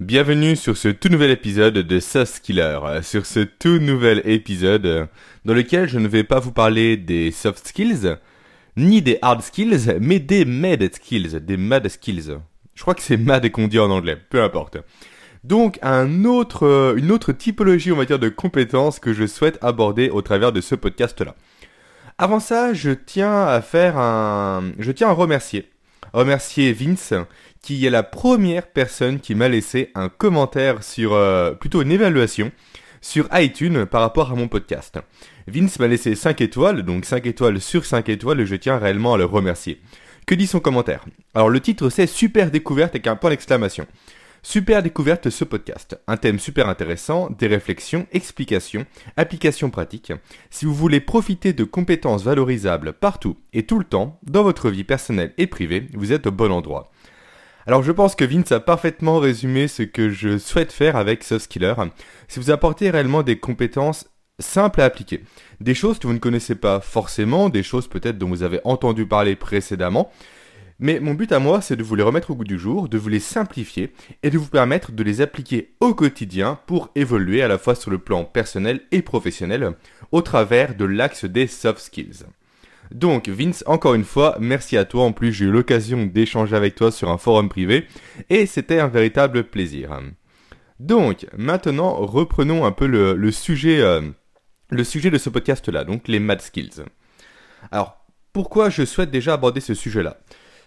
Bienvenue sur ce tout nouvel épisode de Soft Skiller. Sur ce tout nouvel épisode dans lequel je ne vais pas vous parler des soft skills, ni des hard skills, mais des mad skills, des mad skills. Je crois que c'est mad qu'on dit en anglais, peu importe. Donc un autre, une autre typologie, on va dire, de compétences que je souhaite aborder au travers de ce podcast-là. Avant ça, je tiens à faire un, je tiens à remercier, remercier Vince qui est la première personne qui m'a laissé un commentaire sur, euh, plutôt une évaluation sur iTunes par rapport à mon podcast. Vince m'a laissé 5 étoiles, donc 5 étoiles sur 5 étoiles, et je tiens réellement à le remercier. Que dit son commentaire? Alors le titre c'est Super découverte avec un point d'exclamation. Super découverte ce podcast. Un thème super intéressant, des réflexions, explications, applications pratiques. Si vous voulez profiter de compétences valorisables partout et tout le temps, dans votre vie personnelle et privée, vous êtes au bon endroit. Alors je pense que Vince a parfaitement résumé ce que je souhaite faire avec Soft Skiller. Si vous apportez réellement des compétences simples à appliquer, des choses que vous ne connaissez pas forcément, des choses peut-être dont vous avez entendu parler précédemment, mais mon but à moi, c'est de vous les remettre au goût du jour, de vous les simplifier et de vous permettre de les appliquer au quotidien pour évoluer à la fois sur le plan personnel et professionnel au travers de l'axe des soft skills. Donc Vince, encore une fois, merci à toi. En plus, j'ai eu l'occasion d'échanger avec toi sur un forum privé et c'était un véritable plaisir. Donc maintenant, reprenons un peu le, sujet, euh, le sujet de ce podcast-là, donc les mad skills. Alors, pourquoi je souhaite déjà aborder ce sujet-là?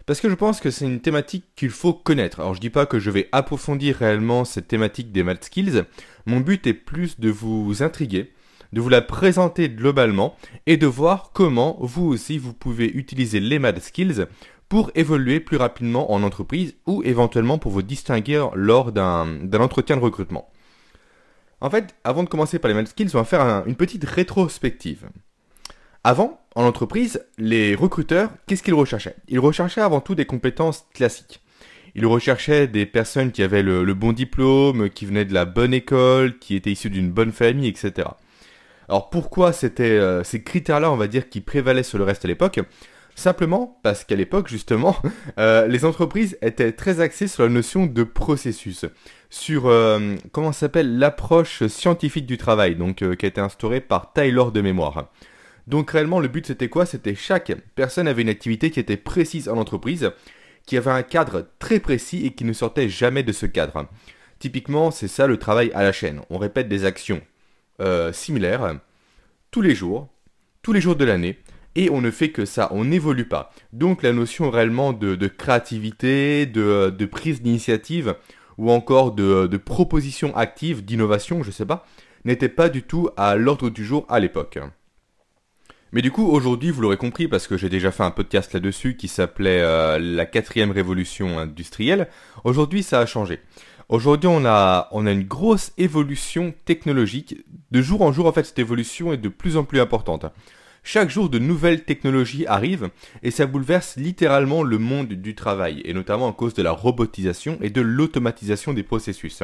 Parce que je pense que c'est une thématique qu'il faut connaître. Alors je dis pas que je vais approfondir réellement cette thématique des mad skills. Mon but est plus de vous intriguer, de vous la présenter globalement et de voir comment vous aussi vous pouvez utiliser les mad skills pour évoluer plus rapidement en entreprise ou éventuellement pour vous distinguer lors d'un entretien de recrutement. En fait, avant de commencer par les mad skills, on va faire une petite rétrospective. Avant, en entreprise, les recruteurs, qu'est-ce qu'ils recherchaient? Ils recherchaient avant tout des compétences classiques. Ils recherchaient des personnes qui avaient le, le, bon diplôme, qui venaient de la bonne école, qui étaient issues d'une bonne famille, etc. Alors pourquoi c'était euh, ces critères-là, on va dire, qui prévalaient sur le reste à l'époque? Simplement parce qu'à l'époque, justement, euh, les entreprises étaient très axées sur la notion de processus, sur euh, comment s'appelle l'approche scientifique du travail, donc qui a été instaurée par Taylor de mémoire. Donc réellement, le but c'était quoi? C'était chaque personne avait une activité qui était précise en entreprise, qui avait un cadre très précis et qui ne sortait jamais de ce cadre. Typiquement, c'est ça le travail à la chaîne. On répète des actions similaires tous les jours, tous les jours de l'année, et on ne fait que ça, on n'évolue pas. Donc la notion réellement de, créativité, de, prise d'initiative, ou encore de, de proposition active, d'innovation, je sais pas, n'était pas du tout à l'ordre du jour à l'époque. Mais du coup, aujourd'hui, vous l'aurez compris, parce que j'ai déjà fait un podcast là-dessus qui s'appelait euh, La quatrième révolution industrielle, aujourd'hui ça a changé. Aujourd'hui, on a, on a une grosse évolution technologique. De jour en jour, en fait, cette évolution est de plus en plus importante. Chaque jour, de nouvelles technologies arrivent et ça bouleverse littéralement le monde du travail, et notamment à cause de la robotisation et de l'automatisation des processus.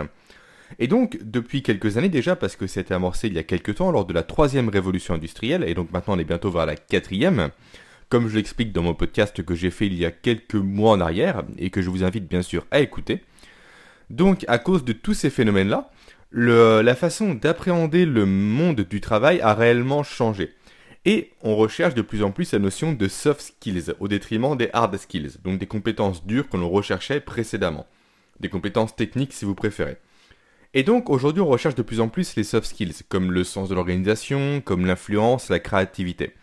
Et donc, depuis quelques années déjà, parce que c'était amorcé il y a quelques temps lors de la troisième révolution industrielle, et donc maintenant on est bientôt vers la quatrième, comme je l'explique dans mon podcast que j'ai fait il y a quelques mois en arrière, et que je vous invite bien sûr à écouter, donc, à cause de tous ces phénomènes-là, la façon d'appréhender le monde du travail a réellement changé. Et on recherche de plus en plus la notion de soft skills au détriment des hard skills, donc des compétences dures que l'on recherchait précédemment. Des compétences techniques si vous préférez. Et donc aujourd'hui on recherche de plus en plus les soft skills, comme le sens de l'organisation, comme l'influence, la créativité.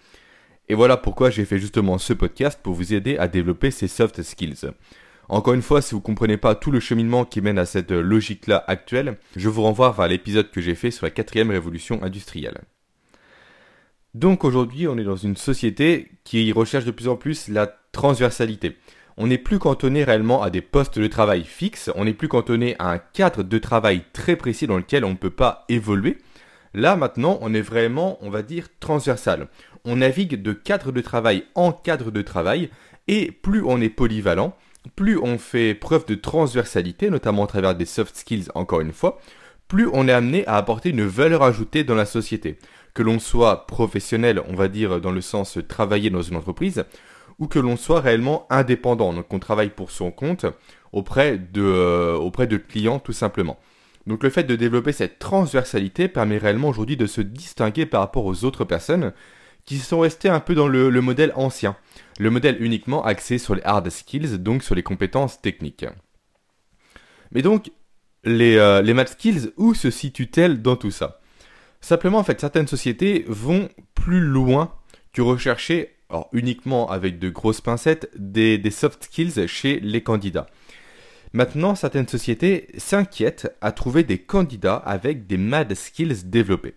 Et voilà pourquoi j'ai fait justement ce podcast pour vous aider à développer ces soft skills. Encore une fois, si vous ne comprenez pas tout le cheminement qui mène à cette logique-là actuelle, je vous renvoie vers l'épisode que j'ai fait sur la quatrième révolution industrielle. Donc aujourd'hui, on est dans une société qui recherche de plus en plus la transversalité. On n'est plus cantonné réellement à des postes de travail fixes, on n'est plus cantonné à un cadre de travail très précis dans lequel on ne peut pas évoluer. Là maintenant, on est vraiment, on va dire, transversal. On navigue de cadre de travail en cadre de travail, et plus on est polyvalent, plus on fait preuve de transversalité, notamment à travers des soft skills encore une fois, plus on est amené à apporter une valeur ajoutée dans la société. Que l'on soit professionnel, on va dire dans le sens travailler dans une entreprise, ou que l'on soit réellement indépendant, donc qu'on travaille pour son compte, auprès de, euh, auprès de clients tout simplement. Donc le fait de développer cette transversalité permet réellement aujourd'hui de se distinguer par rapport aux autres personnes qui sont restées un peu dans le, modèle ancien, le modèle uniquement axé sur les hard skills, donc sur les compétences techniques. Mais donc, les, euh, les math skills, où se situent-elles dans tout ça? Simplement, en fait, certaines sociétés vont plus loin que rechercher, alors uniquement avec de grosses pincettes, des, soft skills chez les candidats. Maintenant, certaines sociétés s'inquiètent à trouver des candidats avec des mad skills développés.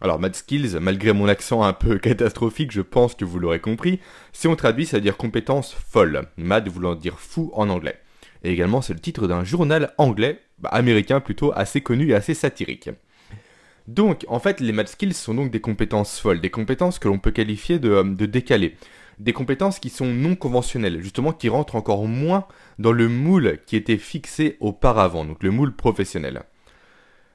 Alors, mad skills, malgré mon accent un peu catastrophique, je pense que vous l'aurez compris, si on traduit, ça veut dire compétences folles. Mad voulant dire fou en anglais. Et également, c'est le titre d'un journal anglais, bah, américain plutôt, assez connu et assez satirique. Donc, en fait, les math skills sont donc des compétences folles, des compétences que l'on peut qualifier de, euh, de décalées, des compétences qui sont non conventionnelles, justement qui rentrent encore moins dans le moule qui était fixé auparavant, donc le moule professionnel.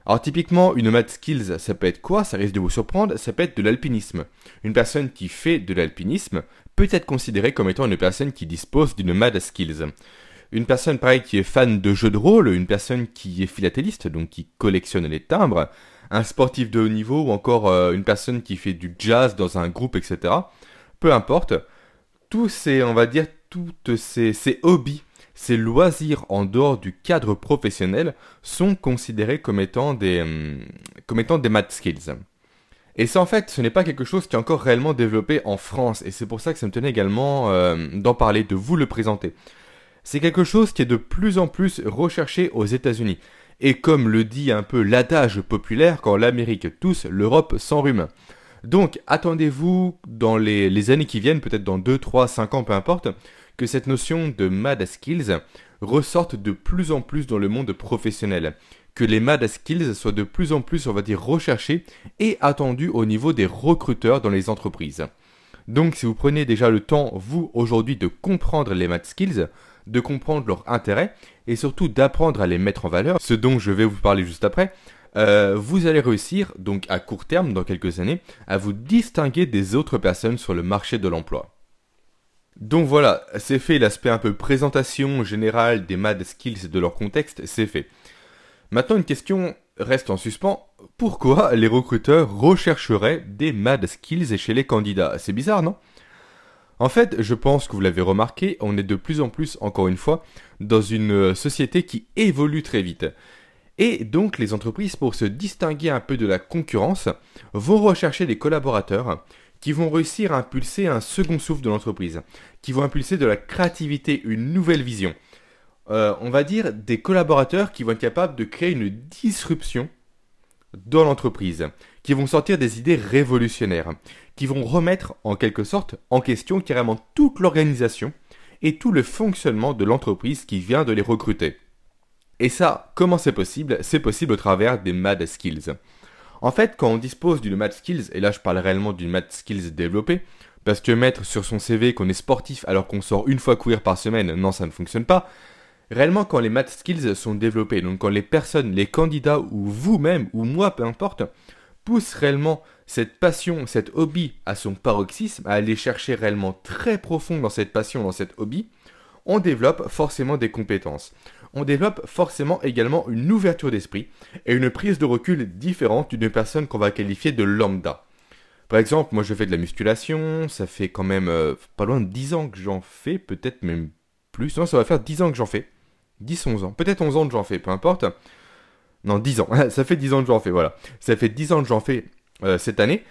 Alors typiquement, une math skills, ça peut être quoi? Ça risque de vous surprendre, ça peut être de l'alpinisme. Une personne qui fait de l'alpinisme peut être considérée comme étant une personne qui dispose d'une math skills. Une personne pareil qui est fan de jeux de rôle, une personne qui est philatéliste, donc qui collectionne les timbres, un sportif de haut niveau ou encore euh, une personne qui fait du jazz dans un groupe, etc. Peu importe, tous ces, on va dire, toutes ces, hobbies, ces loisirs en dehors du cadre professionnel sont considérés comme étant des, hum, comme étant des math skills. Et ça, en fait, ce n'est pas quelque chose qui est encore réellement développé en France, et c'est pour ça que ça me tenait également euh, d'en parler, de vous le présenter. C'est quelque chose qui est de plus en plus recherché aux États-Unis. Et comme le dit un peu l'adage populaire, quand l'Amérique tousse, l'Europe s'enrhume. Donc attendez-vous dans les, années qui viennent, peut-être dans 2, 3, 5 ans, peu importe, que cette notion de mad skills ressorte de plus en plus dans le monde professionnel. Que les mad skills soient de plus en plus, on va dire, recherchés et attendus au niveau des recruteurs dans les entreprises. Donc si vous prenez déjà le temps, vous, aujourd'hui, de comprendre les mad skills, de comprendre leur intérêt et surtout d'apprendre à les mettre en valeur, ce dont je vais vous parler juste après, euh, vous allez réussir, donc à court terme, dans quelques années, à vous distinguer des autres personnes sur le marché de l'emploi. Donc voilà, c'est fait l'aspect un peu présentation générale des mad skills et de leur contexte, c'est fait. Maintenant une question reste en suspens, pourquoi les recruteurs rechercheraient des mad skills chez les candidats? C'est bizarre, non? En fait, je pense que vous l'avez remarqué, on est de plus en plus, encore une fois, dans une euh, société qui évolue très vite. Et donc les entreprises, pour se distinguer un peu de la concurrence, vont rechercher des collaborateurs qui vont réussir à impulser un second souffle de l'entreprise, qui vont impulser de la créativité, une nouvelle vision. Euh, on va dire des collaborateurs qui vont être capables de créer une disruption dans l'entreprise, qui vont sortir des idées révolutionnaires, qui vont remettre en quelque sorte en question carrément toute l'organisation et tout le fonctionnement de l'entreprise qui vient de les recruter. Et ça, comment c'est possible? C'est possible au travers des Mad Skills. En fait, quand on dispose d'une Mad Skills, et là je parle réellement d'une Mad Skills développée, parce que mettre sur son CV qu'on est sportif alors qu'on sort une fois courir par semaine, non ça ne fonctionne pas. Réellement, quand les math skills sont développés, donc quand les personnes, les candidats ou vous-même ou moi, peu importe, poussent réellement cette passion, cet hobby à son paroxysme, à aller chercher réellement très profond dans cette passion, dans cet hobby, on développe forcément des compétences. On développe forcément également une ouverture d'esprit et une prise de recul différente d'une personne qu'on va qualifier de lambda. Par exemple, moi je fais de la musculation, ça fait quand même euh, pas loin de 10 ans que j'en fais, peut-être même plus. Non, ça va faire 10 ans que j'en fais. 10, 11 ans. Peut-être 11 ans que j'en fais, peu importe. Non, 10 ans. ça fait 10 ans que j'en fais, voilà. Ça fait 10 ans que j'en fais euh, cette année.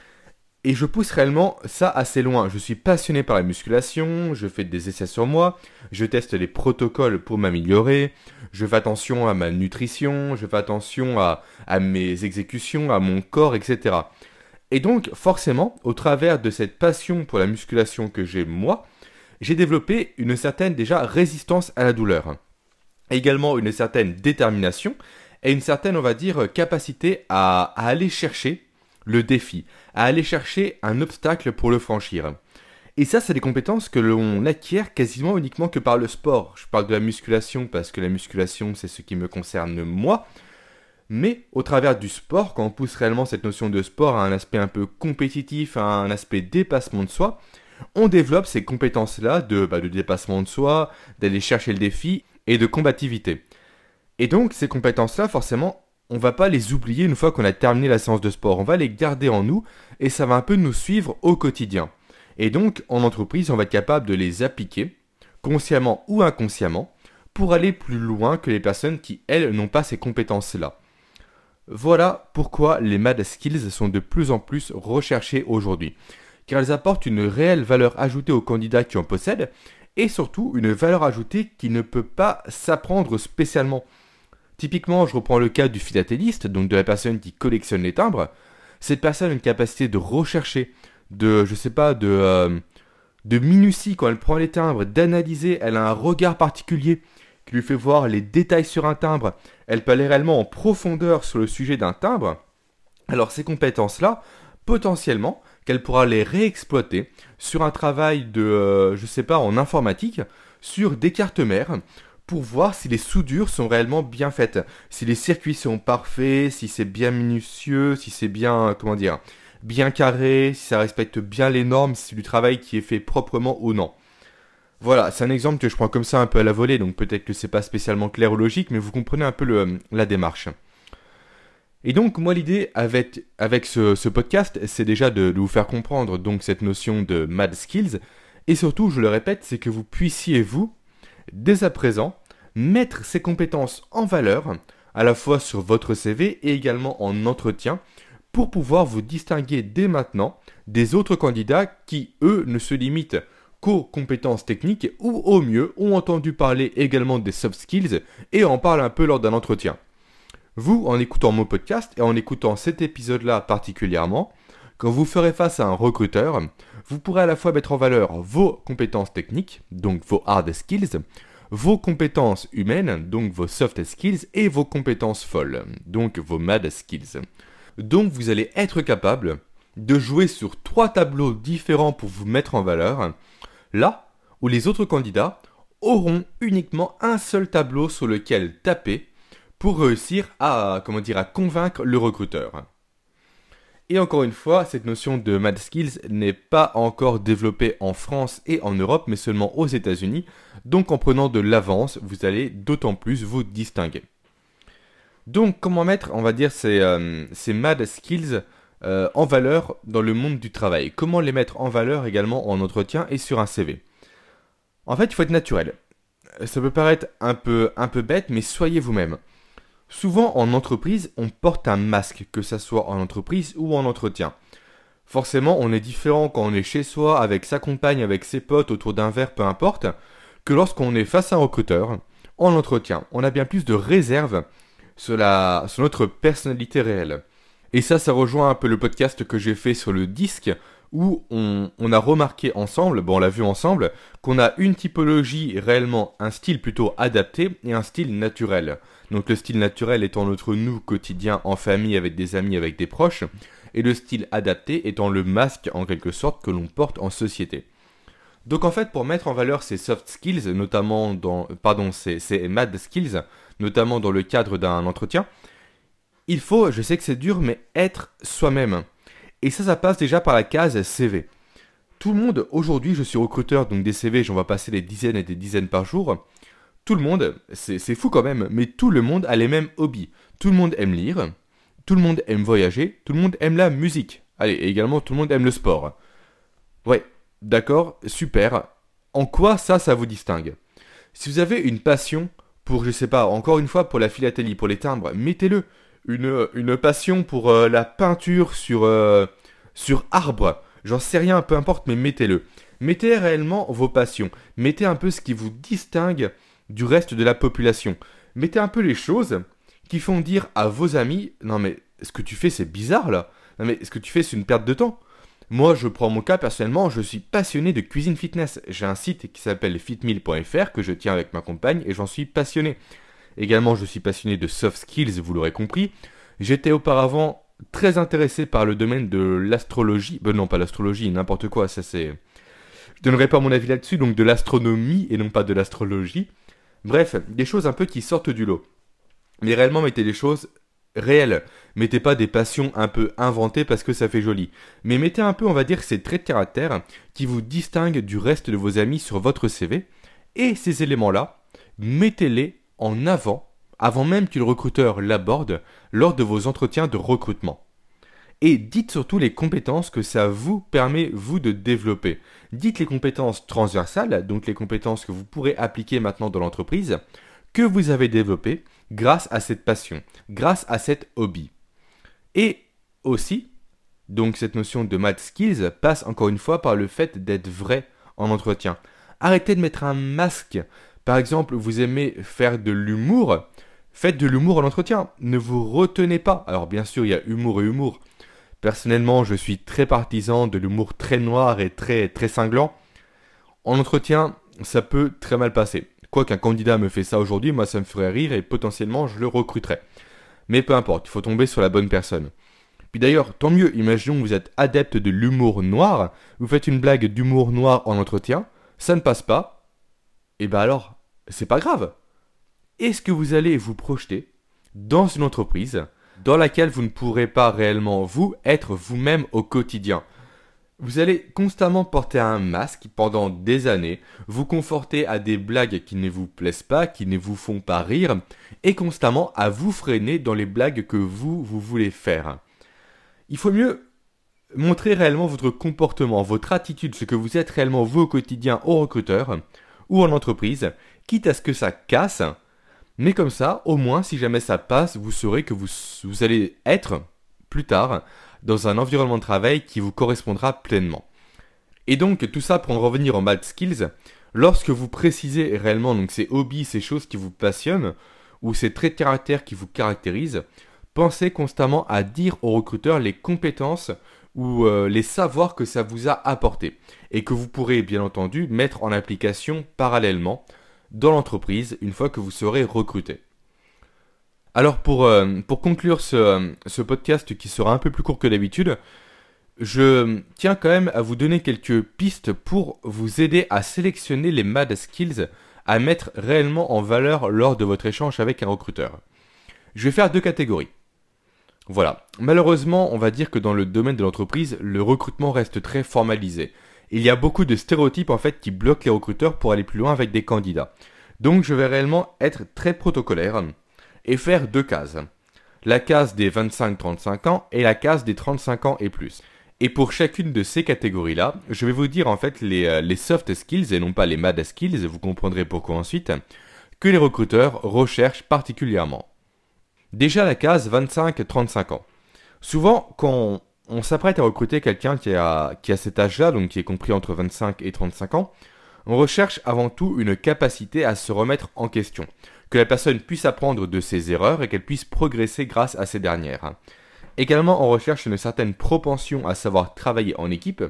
Et je pousse réellement ça assez loin. Je suis passionné par la musculation, je fais des essais sur moi, je teste les protocoles pour m'améliorer, je fais attention à ma nutrition, je fais attention à, mes exécutions, à mon corps, etc. Et donc, forcément, au travers de cette passion pour la musculation que j'ai moi, j'ai développé une certaine déjà résistance à la douleur. Également une certaine détermination et une certaine, on va dire, capacité à aller chercher le défi, à aller chercher un obstacle pour le franchir. Et ça, c'est des compétences que l'on acquiert quasiment uniquement que par le sport. Je parle de la musculation parce que la musculation, c'est ce qui me concerne moi. Mais au travers du sport, quand on pousse réellement cette notion de sport à un aspect un peu compétitif, à un aspect dépassement de soi, on développe ces compétences-là de, bah, de dépassement de soi, d'aller chercher le défi et de combativité. Et donc ces compétences-là, forcément, on va pas les oublier une fois qu'on a terminé la séance de sport. On va les garder en nous et ça va un peu nous suivre au quotidien. Et donc en entreprise, on va être capable de les appliquer, consciemment ou inconsciemment, pour aller plus loin que les personnes qui, elles, n'ont pas ces compétences-là. Voilà pourquoi les Mad Skills sont de plus en plus recherchées aujourd'hui, car elles apportent une réelle valeur ajoutée aux candidats qui en possèdent, et surtout une valeur ajoutée qui ne peut pas s'apprendre spécialement. Typiquement, je reprends le cas du philatéliste, donc de la personne qui collectionne les timbres. Cette personne a une capacité de rechercher, de, je sais pas, de, euh, de minutie quand elle prend les timbres, d'analyser, elle a un regard particulier qui lui fait voir les détails sur un timbre, elle peut aller réellement en profondeur sur le sujet d'un timbre, alors ces compétences-là, potentiellement, qu'elle pourra les réexploiter sur un travail de, euh, je sais pas, en informatique, sur des cartes mères, pour voir si les soudures sont réellement bien faites, si les circuits sont parfaits, si c'est bien minutieux, si c'est bien, comment dire, bien carré, si ça respecte bien les normes, si c'est du travail qui est fait proprement ou non. Voilà, c'est un exemple que je prends comme ça un peu à la volée, donc peut-être que c'est pas spécialement clair ou logique, mais vous comprenez un peu le, la démarche. Et donc moi l'idée avec, avec ce, podcast, c'est déjà de, vous faire comprendre donc cette notion de mad skills, et surtout, je le répète, c'est que vous puissiez vous, dès à présent, mettre ces compétences en valeur, à la fois sur votre CV et également en entretien, pour pouvoir vous distinguer dès maintenant des autres candidats qui, eux, ne se limitent co-compétences techniques ou au mieux ont entendu parler également des soft skills et en parlent un peu lors d'un entretien. Vous, en écoutant mon podcast et en écoutant cet épisode-là particulièrement, quand vous ferez face à un recruteur, vous pourrez à la fois mettre en valeur vos compétences techniques, donc vos hard skills, vos compétences humaines, donc vos soft skills, et vos compétences folles, donc vos mad skills. Donc vous allez être capable de jouer sur trois tableaux différents pour vous mettre en valeur, là où les autres candidats auront uniquement un seul tableau sur lequel taper pour réussir à, à convaincre le recruteur. Et encore une fois, cette notion de Mad Skills n'est pas encore développée en France et en Europe, mais seulement aux États-Unis. Donc en prenant de l'avance, vous allez d'autant plus vous distinguer. Donc comment mettre, on va dire, ces, euh, Mad Skills euh, en valeur dans le monde du travail? Comment les mettre en valeur également en entretien et sur un CV. En fait, il faut être naturel. Ça peut paraître un peu, un peu bête, mais soyez vous-même. Souvent en entreprise, on porte un masque, que ce soit en entreprise ou en entretien. Forcément, on est différent quand on est chez soi, avec sa compagne, avec ses potes, autour d'un verre, peu importe, que lorsqu'on est face à un recruteur, en entretien. On a bien plus de réserve sur, sur notre personnalité réelle. Et ça, ça rejoint un peu le podcast que j'ai fait sur le disque, où on, a remarqué ensemble, bon on l'a vu ensemble, qu'on a une typologie réellement, un style plutôt adapté et un style naturel. Donc le style naturel étant notre nous quotidien en famille avec des amis, avec des proches, et le style adapté étant le masque en quelque sorte que l'on porte en société. Donc en fait pour mettre en valeur ces soft skills, notamment dans, pardon, ces, mad skills, notamment dans le cadre d'un entretien, il faut, je sais que c'est dur, mais être soi-même. Et ça, ça passe déjà par la case CV. Tout le monde, aujourd'hui, je suis recruteur, donc des CV, j'en vais passer des dizaines et des dizaines par jour. Tout le monde, c'est fou quand même, mais tout le monde a les mêmes hobbies. Tout le monde aime lire, tout le monde aime voyager, tout le monde aime la musique. Allez, et également tout le monde aime le sport. Ouais, d'accord, super. En quoi ça, ça vous distingue? Si vous avez une passion pour, je sais pas, encore une fois, pour la philatélie, pour les timbres, mettez-le une, une passion pour euh, la peinture sur, euh, sur arbre. J'en sais rien, peu importe, mais mettez-le. Mettez réellement vos passions. Mettez un peu ce qui vous distingue du reste de la population. Mettez un peu les choses qui font dire à vos amis Non, mais ce que tu fais, c'est bizarre là. Non, mais ce que tu fais, c'est une perte de temps. Moi, je prends mon cas personnellement, je suis passionné de cuisine fitness. J'ai un site qui s'appelle fitmeal.fr que je tiens avec ma compagne et j'en suis passionné. Également, je suis passionné de soft skills, vous l'aurez compris. J'étais auparavant très intéressé par le domaine de l'astrologie. Ben non, pas l'astrologie, n'importe quoi, ça c'est... Je donnerai pas mon avis là-dessus, donc de l'astronomie et non pas de l'astrologie. Bref, des choses un peu qui sortent du lot. Mais réellement, mettez des choses réelles. Mettez pas des passions un peu inventées parce que ça fait joli. Mais mettez un peu, on va dire, ces traits de caractère qui vous distinguent du reste de vos amis sur votre CV. Et ces éléments-là, mettez-les en avant avant même que recruteur l'aborde lors de vos entretiens de recrutement. Et dites surtout les compétences que ça vous permet, vous, de développer. Dites les compétences transversales, donc les compétences que vous pourrez appliquer maintenant dans l'entreprise, que vous avez développées grâce à cette passion, grâce à cet hobby. Et aussi, donc cette notion de math skills passe encore une fois par le fait d'être vrai en entretien. Arrêtez de mettre un masque. Par exemple, vous aimez faire de l'humour, Faites de l'humour en entretien. Ne vous retenez pas. Alors bien sûr, il y a humour et humour. Personnellement, je suis très partisan de l'humour très noir et très très cinglant. En entretien, ça peut très mal passer. Quoi qu'un candidat me fait ça aujourd'hui, moi ça me ferait rire et potentiellement je le recruterais. Mais peu importe, il faut tomber sur la bonne personne. Puis d'ailleurs, tant mieux, imaginons que vous êtes adepte de l'humour noir, vous faites une blague d'humour noir en entretien, ça ne passe pas, et ben alors, c'est pas grave est-ce que vous allez vous projeter dans une entreprise dans laquelle vous ne pourrez pas réellement vous être vous-même au quotidien? Vous allez constamment porter un masque pendant des années, vous conforter à des blagues qui ne vous plaisent pas, qui ne vous font pas rire, et constamment à vous freiner dans les blagues que vous, vous voulez faire. Il faut mieux montrer réellement votre comportement, votre attitude, ce que vous êtes réellement vous au quotidien au recruteur ou en entreprise, quitte à ce que ça casse, mais comme ça, au moins, si jamais ça passe, vous saurez que vous, allez être, plus tard, dans un environnement de travail qui vous correspondra pleinement. Et donc, tout ça pour en revenir en bad skills, lorsque vous précisez réellement donc ces hobbies, ces choses qui vous passionnent, ou ces traits de caractère qui vous caractérisent, pensez constamment à dire au recruteur les compétences ou euh, les savoirs que ça vous a apporté et que vous pourrez bien entendu mettre en application parallèlement dans l'entreprise une fois que vous serez recruté. Alors pour, euh, conclure ce, ce, podcast qui sera un peu plus court que d'habitude, je tiens quand même à vous donner quelques pistes pour vous aider à sélectionner les mad skills à mettre réellement en valeur lors de votre échange avec un recruteur. Je vais faire deux catégories. Voilà. Malheureusement, on va dire que dans le domaine de l'entreprise, le recrutement reste très formalisé il y a beaucoup de stéréotypes en fait qui bloquent les recruteurs pour aller plus loin avec des candidats. Donc je vais réellement être très protocolaire et faire deux cases. La case des 25-35 ans et la case des 35 ans et plus. Et pour chacune de ces catégories-là, je vais vous dire en fait les, euh, soft skills et non pas les mad skills, vous comprendrez pourquoi ensuite, que les recruteurs recherchent particulièrement. Déjà la case 25-35 ans. Souvent, quand on s'apprête à recruter quelqu'un qui a, qui a cet âge-là, donc qui est compris entre 25 et 35 ans, on recherche avant tout une capacité à se remettre en question, que la personne puisse apprendre de ses erreurs et qu'elle puisse progresser grâce à ces dernières. Également, on recherche une certaine propension à savoir travailler en équipe,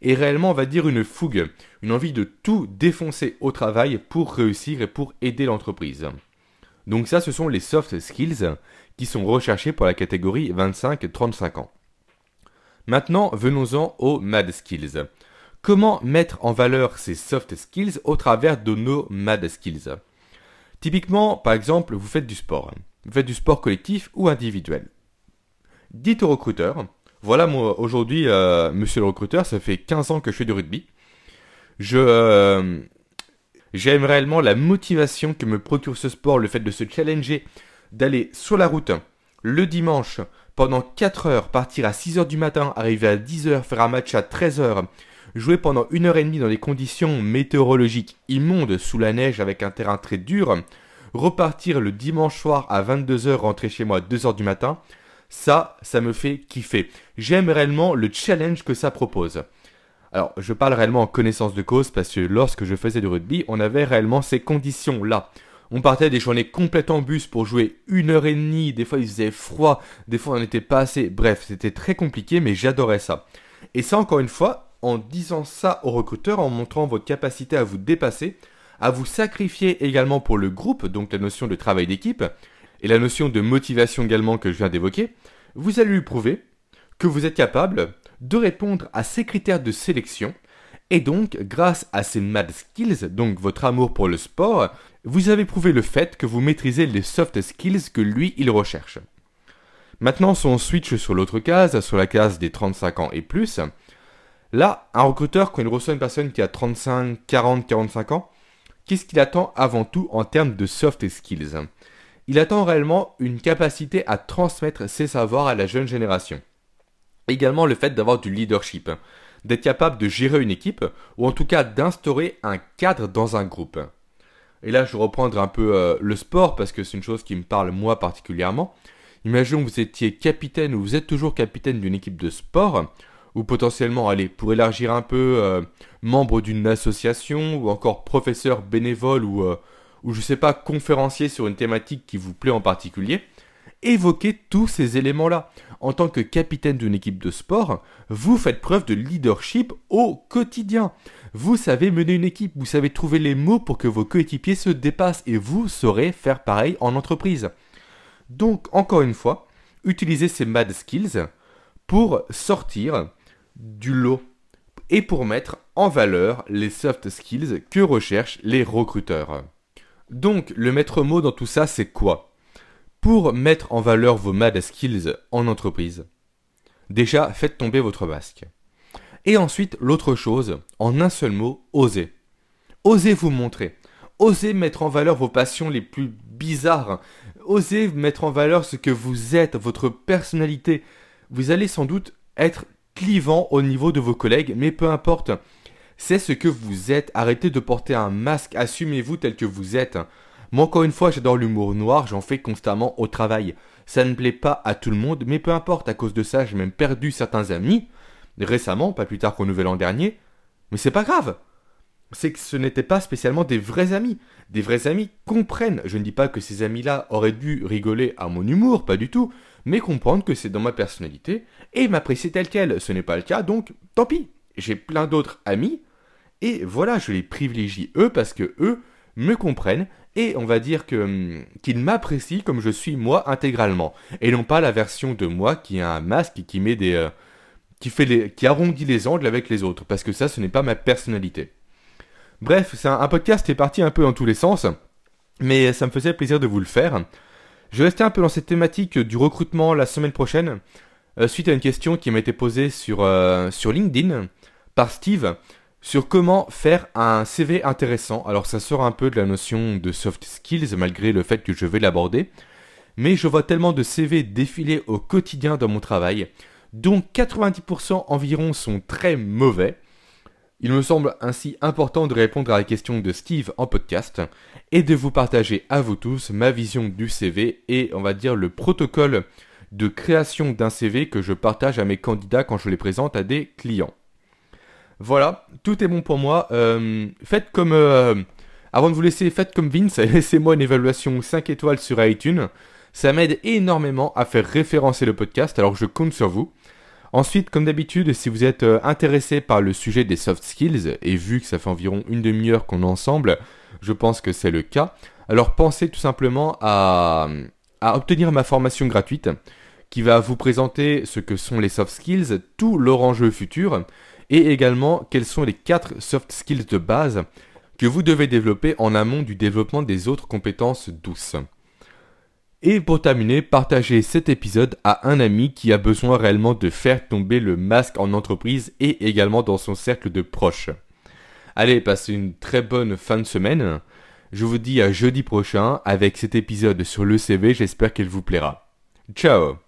et réellement, on va dire une fougue, une envie de tout défoncer au travail pour réussir et pour aider l'entreprise. Donc ça, ce sont les soft skills qui sont recherchés pour la catégorie 25-35 ans. Maintenant, venons-en aux mad skills. Comment mettre en valeur ces soft skills au travers de nos mad skills? Typiquement, par exemple, vous faites du sport. Vous faites du sport collectif ou individuel. Dites au recruteur, voilà moi aujourd'hui, euh, monsieur le recruteur, ça fait 15 ans que je fais du rugby. Je euh, j'aime réellement la motivation que me procure ce sport, le fait de se challenger, d'aller sur la route le dimanche pendant 4 heures, partir à 6 heures du matin, arriver à 10 heures, faire un match à 13 heures, jouer pendant une heure et demie dans des conditions météorologiques immondes sous la neige avec un terrain très dur, repartir le dimanche soir à 22 heures, rentrer chez moi à 2 heures du matin, ça, ça me fait kiffer. J'aime réellement le challenge que ça propose. Alors, je parle réellement en connaissance de cause parce que lorsque je faisais du rugby, on avait réellement ces conditions-là. On partait des journées complètes en bus pour jouer une heure et demie, des fois il faisait froid, des fois on n'était pas assez, bref, c'était très compliqué, mais j'adorais ça. Et ça, encore une fois, en disant ça aux recruteurs, en montrant votre capacité à vous dépasser, à vous sacrifier également pour le groupe, donc la notion de travail d'équipe, et la notion de motivation également que je viens d'évoquer, vous allez lui prouver que vous êtes capable de répondre à ces critères de sélection, et donc, grâce à ces mad skills, donc votre amour pour le sport, vous avez prouvé le fait que vous maîtrisez les soft skills que lui, il recherche. Maintenant, si on switch sur l'autre case, sur la case des 35 ans et plus, là, un recruteur, quand il reçoit une personne qui a 35, 40, 45 ans, qu'est-ce qu'il attend avant tout en termes de soft skills? Il attend réellement une capacité à transmettre ses savoirs à la jeune génération. Également le fait d'avoir du leadership, d'être capable de gérer une équipe, ou en tout cas d'instaurer un cadre dans un groupe. Et là, je vais reprendre un peu euh, le sport parce que c'est une chose qui me parle moi particulièrement. Imaginons que vous étiez capitaine ou vous êtes toujours capitaine d'une équipe de sport, ou potentiellement, allez, pour élargir un peu, euh, membre d'une association, ou encore professeur bénévole, ou, euh, ou je sais pas, conférencier sur une thématique qui vous plaît en particulier. Évoquez tous ces éléments-là. En tant que capitaine d'une équipe de sport, vous faites preuve de leadership au quotidien. Vous savez mener une équipe, vous savez trouver les mots pour que vos coéquipiers se dépassent et vous saurez faire pareil en entreprise. Donc, encore une fois, utilisez ces mad skills pour sortir du lot et pour mettre en valeur les soft skills que recherchent les recruteurs. Donc, le maître mot dans tout ça, c'est quoi? Pour mettre en valeur vos mad skills en entreprise, déjà faites tomber votre masque. Et ensuite, l'autre chose, en un seul mot, osez. Osez vous montrer. Osez mettre en valeur vos passions les plus bizarres. Osez mettre en valeur ce que vous êtes, votre personnalité. Vous allez sans doute être clivant au niveau de vos collègues, mais peu importe. C'est ce que vous êtes. Arrêtez de porter un masque. Assumez-vous tel que vous êtes. Moi, encore une fois, j'adore l'humour noir, j'en fais constamment au travail. Ça ne plaît pas à tout le monde, mais peu importe, à cause de ça, j'ai même perdu certains amis, récemment, pas plus tard qu'au nouvel an dernier. Mais c'est pas grave. C'est que ce n'étaient pas spécialement des vrais amis. Des vrais amis comprennent. Je ne dis pas que ces amis-là auraient dû rigoler à mon humour, pas du tout, mais comprendre que c'est dans ma personnalité et m'apprécier tel quel. Ce n'est pas le cas, donc tant pis. J'ai plein d'autres amis et voilà, je les privilégie eux parce que eux me comprennent et on va dire que hum, qu'il m'apprécie comme je suis moi intégralement et non pas la version de moi qui a un masque et qui met des euh, qui fait les qui arrondit les angles avec les autres parce que ça ce n'est pas ma personnalité. Bref, c'est un, podcast qui est parti un peu dans tous les sens mais ça me faisait plaisir de vous le faire. Je vais rester un peu dans cette thématique du recrutement la semaine prochaine euh, suite à une question qui m'a été posée sur euh, sur LinkedIn par Steve sur comment faire un CV intéressant. Alors ça sort un peu de la notion de soft skills malgré le fait que je vais l'aborder. Mais je vois tellement de CV défiler au quotidien dans mon travail, dont 90% environ sont très mauvais. Il me semble ainsi important de répondre à la question de Steve en podcast et de vous partager à vous tous ma vision du CV et on va dire le protocole de création d'un CV que je partage à mes candidats quand je les présente à des clients. Voilà, tout est bon pour moi. Euh, faites comme... Euh, avant de vous laisser, faites comme Vince, laissez-moi une évaluation 5 étoiles sur iTunes. Ça m'aide énormément à faire référencer le podcast, alors je compte sur vous. Ensuite, comme d'habitude, si vous êtes euh, intéressé par le sujet des soft skills, et vu que ça fait environ une demi-heure qu'on est ensemble, je pense que c'est le cas, alors pensez tout simplement à, à obtenir ma formation gratuite qui va vous présenter ce que sont les soft skills, tout leur enjeu futur, et également quels sont les 4 soft skills de base que vous devez développer en amont du développement des autres compétences douces. Et pour terminer, partagez cet épisode à un ami qui a besoin réellement de faire tomber le masque en entreprise et également dans son cercle de proches. Allez, passez une très bonne fin de semaine. Je vous dis à jeudi prochain avec cet épisode sur le CV, j'espère qu'il vous plaira. Ciao